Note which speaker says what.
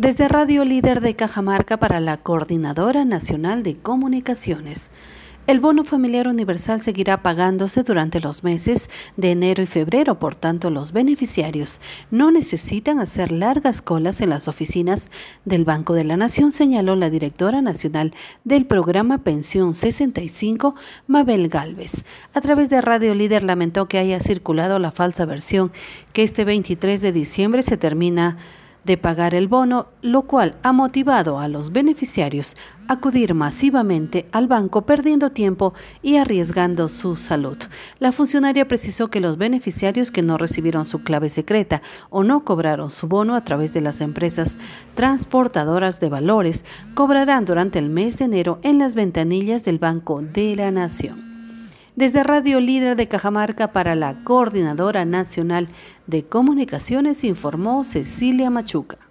Speaker 1: Desde Radio Líder de Cajamarca para la Coordinadora Nacional de Comunicaciones. El bono familiar universal seguirá pagándose durante los meses de enero y febrero, por tanto los beneficiarios no necesitan hacer largas colas en las oficinas del Banco de la Nación, señaló la directora nacional del programa Pensión 65, Mabel Galvez. A través de Radio Líder lamentó que haya circulado la falsa versión que este 23 de diciembre se termina de pagar el bono, lo cual ha motivado a los beneficiarios a acudir masivamente al banco perdiendo tiempo y arriesgando su salud. La funcionaria precisó que los beneficiarios que no recibieron su clave secreta o no cobraron su bono a través de las empresas transportadoras de valores cobrarán durante el mes de enero en las ventanillas del Banco de la Nación. Desde Radio Líder de Cajamarca para la Coordinadora Nacional de Comunicaciones informó Cecilia Machuca.